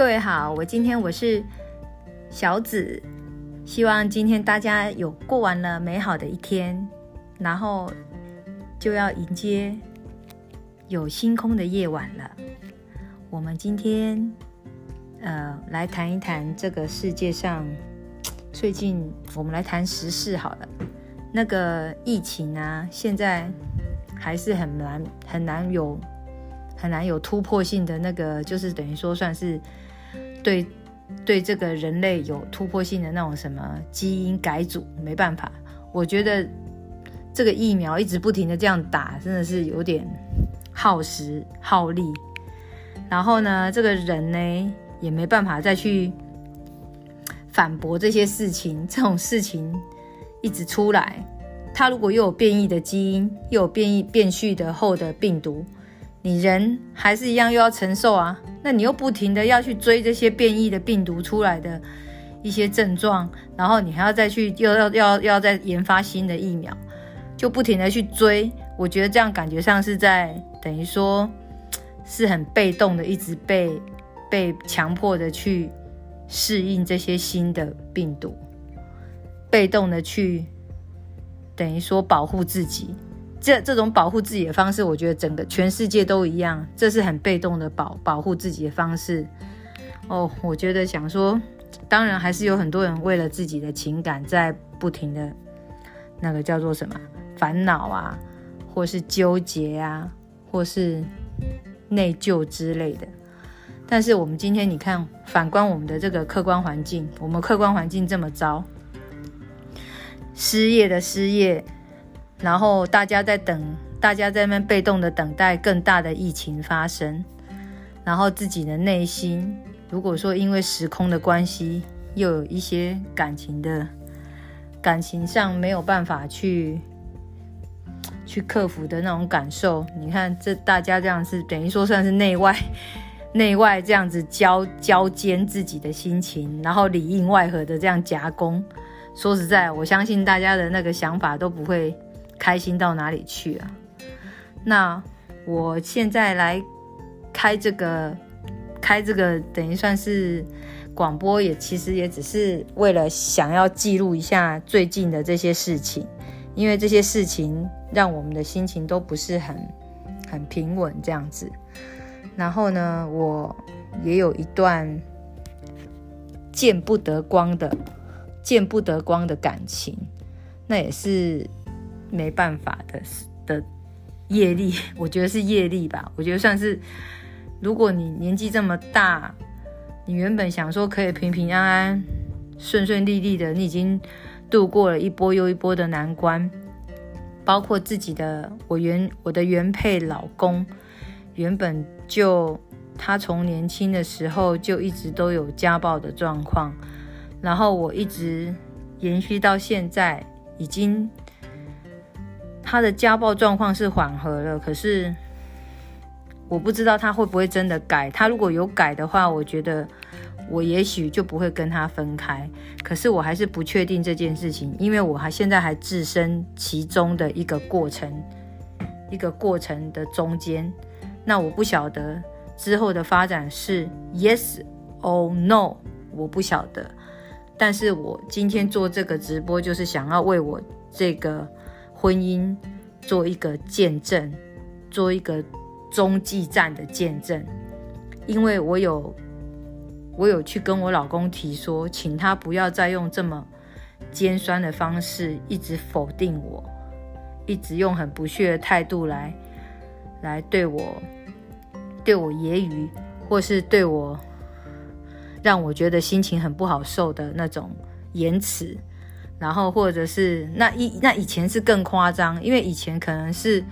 各位好，我今天我是小紫，希望今天大家有过完了美好的一天，然后就要迎接有星空的夜晚了。我们今天呃来谈一谈这个世界上最近，我们来谈时事好了。那个疫情啊，现在还是很难很难有很难有突破性的那个，就是等于说算是对对这个人类有突破性的那种什么基因改组，没办法。我觉得这个疫苗一直不停的这样打，真的是有点耗时耗力。然后呢，这个人呢也没办法再去反驳这些事情，这种事情。一直出来，他如果又有变异的基因，又有变异变序的后的病毒，你人还是一样又要承受啊。那你又不停的要去追这些变异的病毒出来的一些症状，然后你还要再去又要要要再研发新的疫苗，就不停的去追。我觉得这样感觉上是在等于说是很被动的，一直被被强迫的去适应这些新的病毒。被动的去等于说保护自己，这这种保护自己的方式，我觉得整个全世界都一样，这是很被动的保保护自己的方式。哦，我觉得想说，当然还是有很多人为了自己的情感在不停的那个叫做什么烦恼啊，或是纠结啊，或是内疚之类的。但是我们今天你看，反观我们的这个客观环境，我们客观环境这么糟。失业的失业，然后大家在等，大家在那被动的等待更大的疫情发生，然后自己的内心，如果说因为时空的关系，又有一些感情的感情上没有办法去去克服的那种感受，你看这大家这样是等于说算是内外 内外这样子交交煎自己的心情，然后里应外合的这样夹攻。说实在，我相信大家的那个想法都不会开心到哪里去啊。那我现在来开这个，开这个等于算是广播，也其实也只是为了想要记录一下最近的这些事情，因为这些事情让我们的心情都不是很很平稳这样子。然后呢，我也有一段见不得光的。见不得光的感情，那也是没办法的的业力，我觉得是业力吧。我觉得算是，如果你年纪这么大，你原本想说可以平平安安、顺顺利利的，你已经度过了一波又一波的难关，包括自己的我原我的原配老公，原本就他从年轻的时候就一直都有家暴的状况。然后我一直延续到现在，已经他的家暴状况是缓和了，可是我不知道他会不会真的改。他如果有改的话，我觉得我也许就不会跟他分开。可是我还是不确定这件事情，因为我还现在还置身其中的一个过程，一个过程的中间。那我不晓得之后的发展是 yes or no，我不晓得。但是我今天做这个直播，就是想要为我这个婚姻做一个见证，做一个中继站的见证。因为我有，我有去跟我老公提说，请他不要再用这么尖酸的方式一直否定我，一直用很不屑的态度来来对我，对我揶揄，或是对我。让我觉得心情很不好受的那种言辞，然后或者是那一那以前是更夸张，因为以前可能是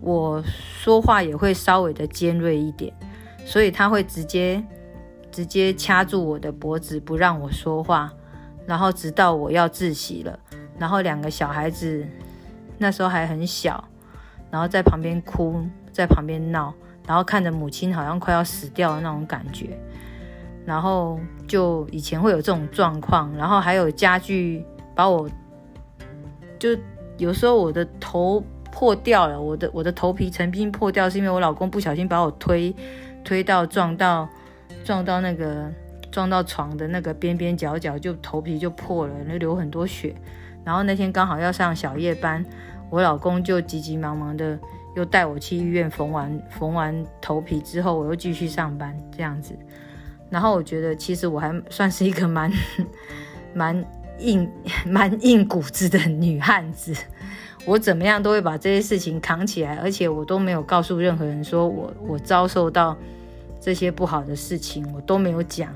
我说话也会稍微的尖锐一点，所以他会直接直接掐住我的脖子不让我说话，然后直到我要窒息了，然后两个小孩子那时候还很小，然后在旁边哭，在旁边闹，然后看着母亲好像快要死掉的那种感觉。然后就以前会有这种状况，然后还有家具把我，就有时候我的头破掉了，我的我的头皮曾经破掉，是因为我老公不小心把我推推到撞到撞到那个撞到床的那个边边角角，就头皮就破了，那流很多血。然后那天刚好要上小夜班，我老公就急急忙忙的又带我去医院缝完缝完头皮之后，我又继续上班这样子。然后我觉得其实我还算是一个蛮 蛮硬 蛮硬骨子的女汉子，我怎么样都会把这些事情扛起来，而且我都没有告诉任何人说我我遭受到这些不好的事情，我都没有讲，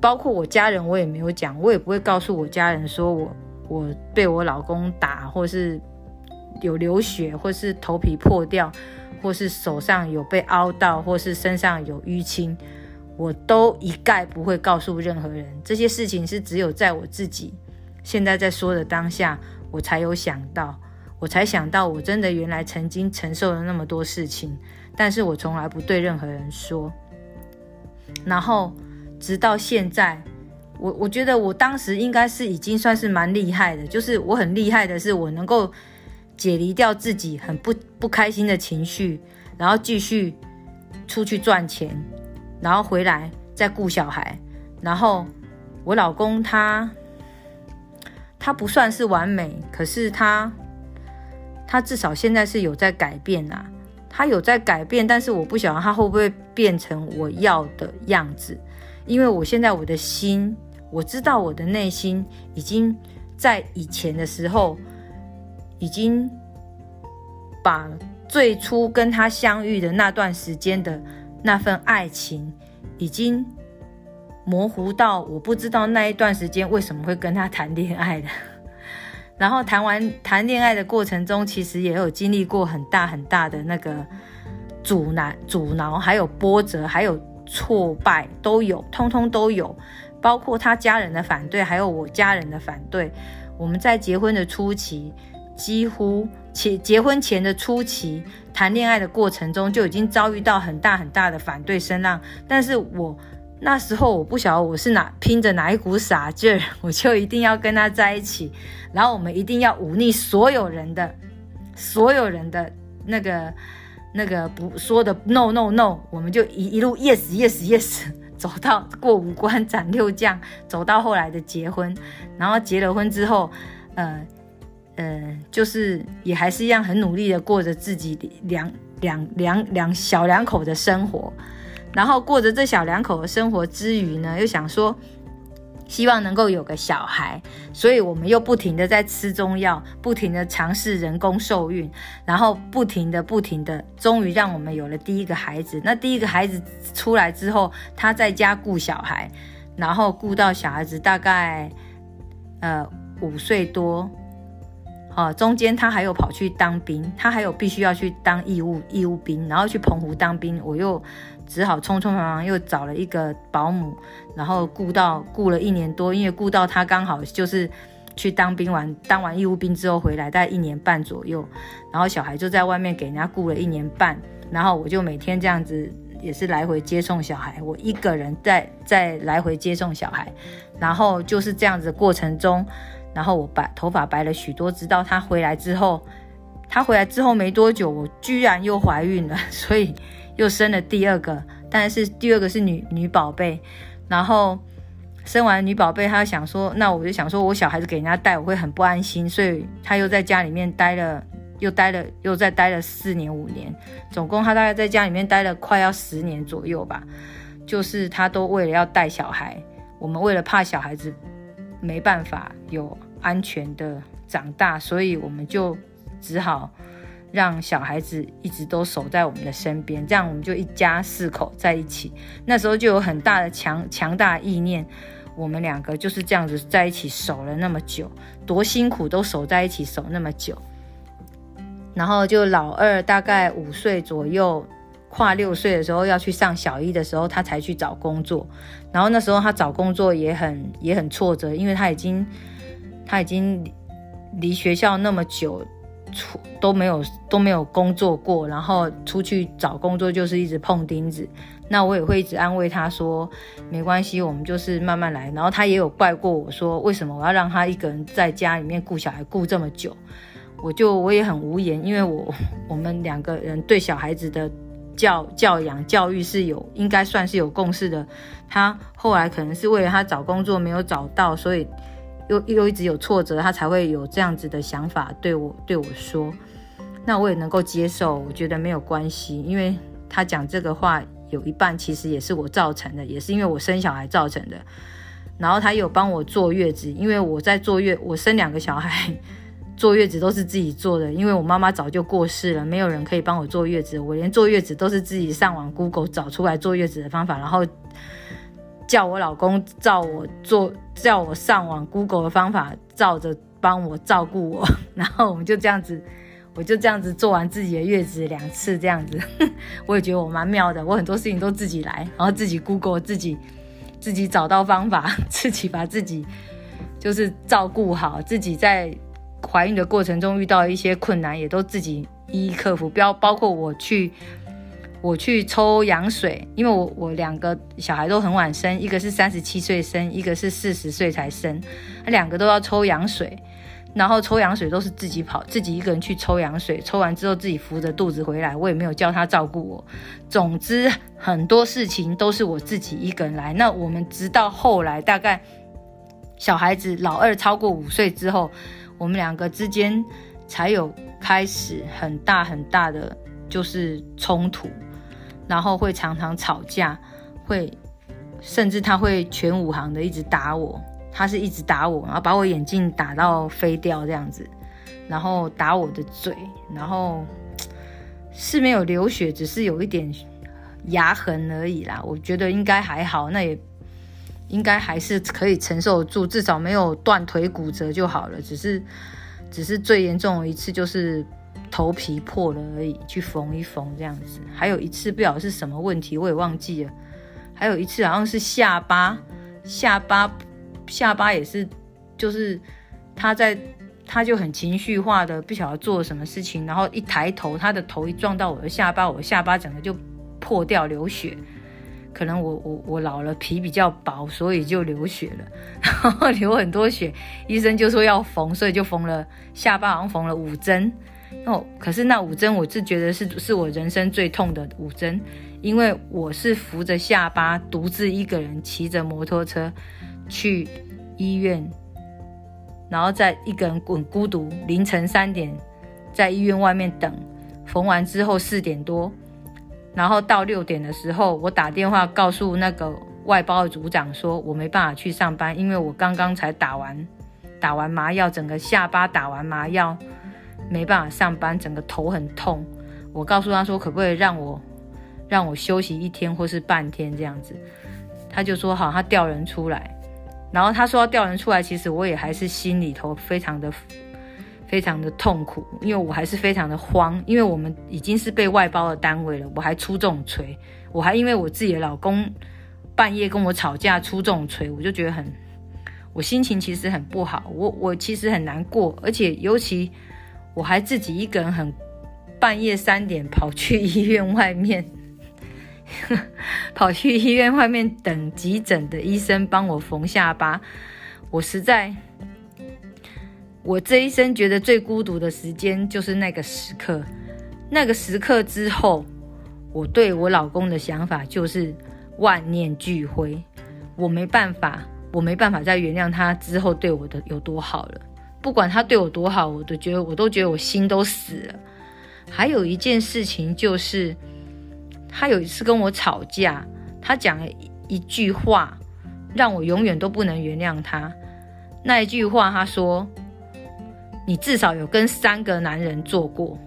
包括我家人我也没有讲，我也不会告诉我家人说我。我被我老公打，或是有流血，或是头皮破掉，或是手上有被凹到，或是身上有淤青，我都一概不会告诉任何人。这些事情是只有在我自己现在在说的当下，我才有想到，我才想到我真的原来曾经承受了那么多事情，但是我从来不对任何人说。然后直到现在。我我觉得我当时应该是已经算是蛮厉害的，就是我很厉害的是我能够解离掉自己很不不开心的情绪，然后继续出去赚钱，然后回来再顾小孩，然后我老公他他不算是完美，可是他他至少现在是有在改变呐，他有在改变，但是我不晓得他会不会变成我要的样子，因为我现在我的心。我知道我的内心已经在以前的时候，已经把最初跟他相遇的那段时间的那份爱情，已经模糊到我不知道那一段时间为什么会跟他谈恋爱的。然后谈完谈恋爱的过程中，其实也有经历过很大很大的那个阻挠、阻挠，还有波折，还有挫败，都有，通通都有。包括他家人的反对，还有我家人的反对。我们在结婚的初期，几乎结结婚前的初期谈恋爱的过程中，就已经遭遇到很大很大的反对声浪。但是我那时候我不晓得我是哪拼着哪一股傻劲儿，我就一定要跟他在一起。然后我们一定要忤逆所有人的所有人的那个那个不说的 no no no，我们就一一路 yes yes yes。走到过五关斩六将，走到后来的结婚，然后结了婚之后，呃呃，就是也还是一样很努力的过着自己两两两两小两口的生活，然后过着这小两口的生活之余呢，又想说。希望能够有个小孩，所以我们又不停的在吃中药，不停的尝试人工受孕，然后不停的、不停的，终于让我们有了第一个孩子。那第一个孩子出来之后，他在家顾小孩，然后顾到小孩子大概呃五岁多，啊，中间他还有跑去当兵，他还有必须要去当义务义务兵，然后去澎湖当兵，我又。只好匆匆忙忙又找了一个保姆，然后雇到雇了一年多，因为雇到他刚好就是去当兵完，当完义务兵之后回来，大概一年半左右，然后小孩就在外面给人家雇了一年半，然后我就每天这样子也是来回接送小孩，我一个人在在来回接送小孩，然后就是这样子过程中，然后我白头发白了许多，直到他回来之后，他回来之后没多久，我居然又怀孕了，所以。又生了第二个，但是第二个是女女宝贝，然后生完女宝贝，他想说，那我就想说，我小孩子给人家带，我会很不安心，所以他又在家里面待了，又待了，又再待了四年五年，总共他大概在家里面待了快要十年左右吧。就是他都为了要带小孩，我们为了怕小孩子没办法有安全的长大，所以我们就只好。让小孩子一直都守在我们的身边，这样我们就一家四口在一起。那时候就有很大的强强大意念，我们两个就是这样子在一起守了那么久，多辛苦都守在一起守那么久。然后就老二大概五岁左右，跨六岁的时候要去上小一的时候，他才去找工作。然后那时候他找工作也很也很挫折，因为他已经他已经离学校那么久。出都没有都没有工作过，然后出去找工作就是一直碰钉子。那我也会一直安慰他说，没关系，我们就是慢慢来。然后他也有怪过我说，为什么我要让他一个人在家里面顾小孩顾这么久？我就我也很无言，因为我我们两个人对小孩子的教教养教育是有应该算是有共识的。他后来可能是为了他找工作没有找到，所以又又一直有挫折，他才会有这样子的想法对我对我说。那我也能够接受，我觉得没有关系，因为他讲这个话有一半其实也是我造成的，也是因为我生小孩造成的。然后他有帮我坐月子，因为我在坐月，我生两个小孩，坐月子都是自己做的，因为我妈妈早就过世了，没有人可以帮我坐月子，我连坐月子都是自己上网 Google 找出来坐月子的方法，然后叫我老公照我做，叫我上网 Google 的方法照着帮我照顾我，然后我们就这样子，我就这样子做完自己的月子两次这样子，我也觉得我蛮妙的，我很多事情都自己来，然后自己 Google 自己。自己找到方法，自己把自己就是照顾好，自己在怀孕的过程中遇到一些困难，也都自己一一克服。不要包括我去我去抽羊水，因为我我两个小孩都很晚生，一个是三十七岁生，一个是四十岁才生，两个都要抽羊水。然后抽羊水都是自己跑，自己一个人去抽羊水，抽完之后自己扶着肚子回来，我也没有叫他照顾我。总之很多事情都是我自己一个人来。那我们直到后来，大概小孩子老二超过五岁之后，我们两个之间才有开始很大很大的就是冲突，然后会常常吵架，会甚至他会全武行的一直打我。他是一直打我，然后把我眼镜打到飞掉这样子，然后打我的嘴，然后是没有流血，只是有一点牙痕而已啦。我觉得应该还好，那也应该还是可以承受住，至少没有断腿骨折就好了。只是只是最严重的一次就是头皮破了而已，去缝一缝这样子。还有一次不晓得是什么问题，我也忘记了。还有一次好像是下巴下巴。下巴也是，就是他在，他就很情绪化的，不晓得做了什么事情，然后一抬头，他的头一撞到我的下巴，我的下巴整个就破掉流血。可能我我我老了，皮比较薄，所以就流血了，然后流很多血，医生就说要缝，所以就缝了下巴，好像缝了五针。哦，可是那五针我是觉得是是我人生最痛的五针，因为我是扶着下巴，独自一个人骑着摩托车。去医院，然后再一个人滚孤独，凌晨三点在医院外面等，缝完之后四点多，然后到六点的时候，我打电话告诉那个外包的组长说，我没办法去上班，因为我刚刚才打完打完麻药，整个下巴打完麻药，没办法上班，整个头很痛。我告诉他说，可不可以让我让我休息一天或是半天这样子，他就说好，他调人出来。然后他说要调人出来，其实我也还是心里头非常的、非常的痛苦，因为我还是非常的慌，因为我们已经是被外包的单位了，我还出这种锤，我还因为我自己的老公半夜跟我吵架出这种锤，我就觉得很，我心情其实很不好，我我其实很难过，而且尤其我还自己一个人很半夜三点跑去医院外面。跑去医院外面等急诊的医生帮我缝下巴，我实在，我这一生觉得最孤独的时间就是那个时刻。那个时刻之后，我对我老公的想法就是万念俱灰。我没办法，我没办法再原谅他之后对我的有多好了。不管他对我多好，我都觉得我都觉得我心都死了。还有一件事情就是。他有一次跟我吵架，他讲了一句话，让我永远都不能原谅他。那一句话，他说：“你至少有跟三个男人做过。”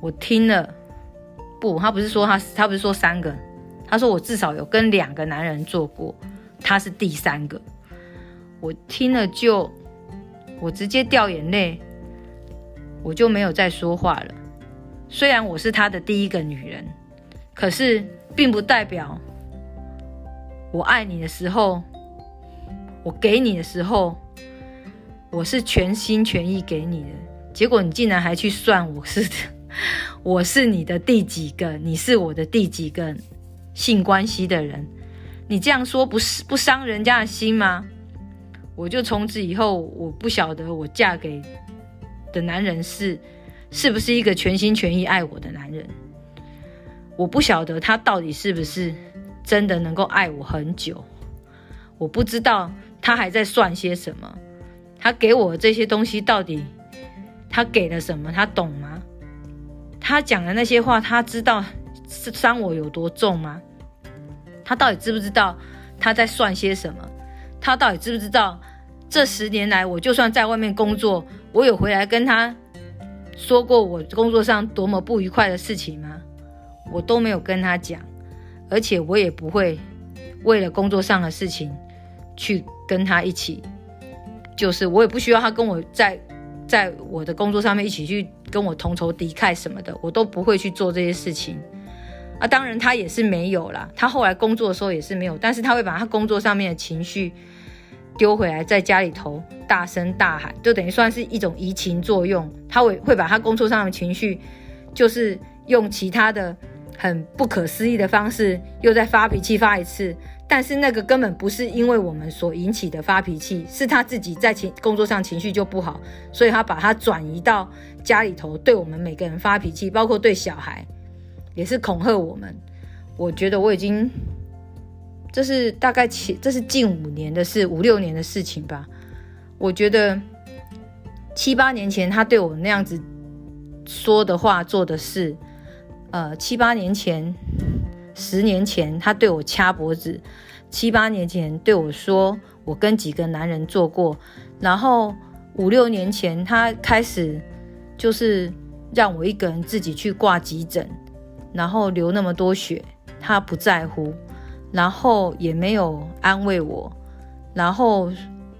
我听了，不，他不是说他，他不是说三个，他说我至少有跟两个男人做过，他是第三个。我听了就，我直接掉眼泪，我就没有再说话了。虽然我是他的第一个女人，可是并不代表我爱你的时候，我给你的时候，我是全心全意给你的。结果你竟然还去算我是 我是你的第几个，你是我的第几个性关系的人？你这样说不是不伤人家的心吗？我就从此以后，我不晓得我嫁给的男人是。是不是一个全心全意爱我的男人？我不晓得他到底是不是真的能够爱我很久，我不知道他还在算些什么，他给我这些东西到底他给了什么？他懂吗？他讲的那些话，他知道伤我有多重吗？他到底知不知道他在算些什么？他到底知不知道这十年来，我就算在外面工作，我有回来跟他说过我工作上多么不愉快的事情吗？我都没有跟他讲，而且我也不会为了工作上的事情去跟他一起，就是我也不需要他跟我在在我的工作上面一起去跟我同仇敌忾什么的，我都不会去做这些事情。啊，当然他也是没有啦，他后来工作的时候也是没有，但是他会把他工作上面的情绪丢回来，在家里头大声大喊，就等于算是一种移情作用。他会会把他工作上的情绪，就是用其他的。很不可思议的方式，又在发脾气发一次，但是那个根本不是因为我们所引起的发脾气，是他自己在情工作上情绪就不好，所以他把他转移到家里头，对我们每个人发脾气，包括对小孩，也是恐吓我们。我觉得我已经，这是大概前，这是近五年的事，五六年的事情吧。我觉得七八年前他对我那样子说的话、做的事。呃，七八年前，十年前，他对我掐脖子；七八年前对我说，我跟几个男人做过。然后五六年前，他开始就是让我一个人自己去挂急诊，然后流那么多血，他不在乎，然后也没有安慰我，然后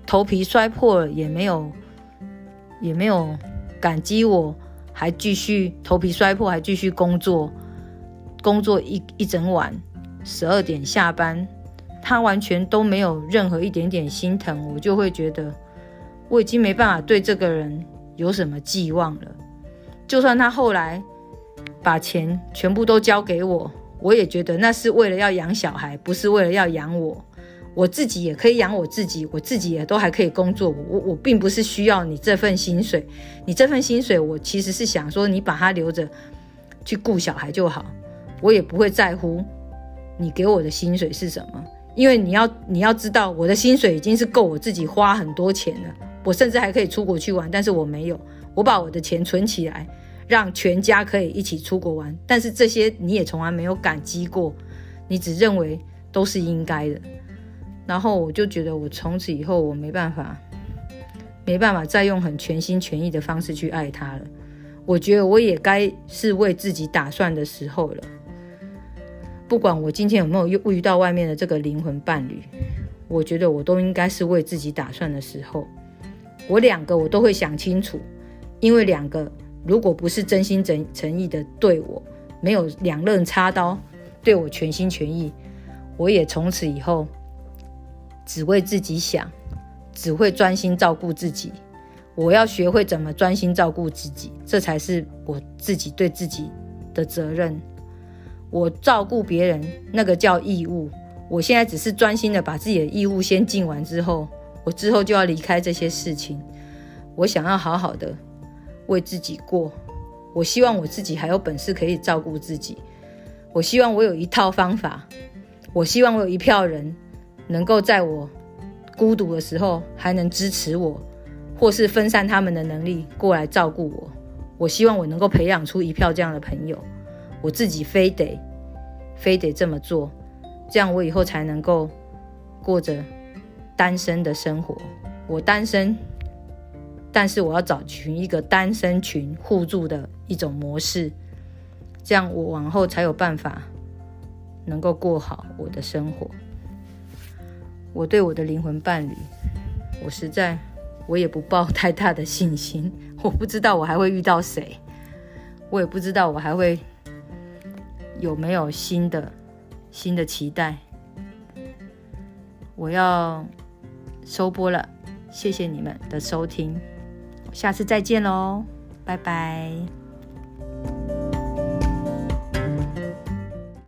头皮摔破了也没有，也没有感激我。还继续头皮摔破，还继续工作，工作一一整晚，十二点下班，他完全都没有任何一点点心疼，我就会觉得我已经没办法对这个人有什么寄望了。就算他后来把钱全部都交给我，我也觉得那是为了要养小孩，不是为了要养我。我自己也可以养我自己，我自己也都还可以工作。我我并不是需要你这份薪水，你这份薪水我其实是想说你把它留着去顾小孩就好，我也不会在乎你给我的薪水是什么，因为你要你要知道我的薪水已经是够我自己花很多钱了，我甚至还可以出国去玩，但是我没有，我把我的钱存起来，让全家可以一起出国玩，但是这些你也从来没有感激过，你只认为都是应该的。然后我就觉得，我从此以后我没办法，没办法再用很全心全意的方式去爱他了。我觉得我也该是为自己打算的时候了。不管我今天有没有遇遇到外面的这个灵魂伴侣，我觉得我都应该是为自己打算的时候。我两个我都会想清楚，因为两个如果不是真心诚诚意的对我，没有两刃插刀对我全心全意，我也从此以后。只为自己想，只会专心照顾自己。我要学会怎么专心照顾自己，这才是我自己对自己的责任。我照顾别人，那个叫义务。我现在只是专心的把自己的义务先尽完之后，我之后就要离开这些事情。我想要好好的为自己过。我希望我自己还有本事可以照顾自己。我希望我有一套方法。我希望我有一票人。能够在我孤独的时候还能支持我，或是分散他们的能力过来照顾我。我希望我能够培养出一票这样的朋友，我自己非得非得这么做，这样我以后才能够过着单身的生活。我单身，但是我要找寻一个单身群互助的一种模式，这样我往后才有办法能够过好我的生活。我对我的灵魂伴侣，我实在我也不抱太大的信心。我不知道我还会遇到谁，我也不知道我还会有没有新的新的期待。我要收播了，谢谢你们的收听，下次再见喽，拜拜。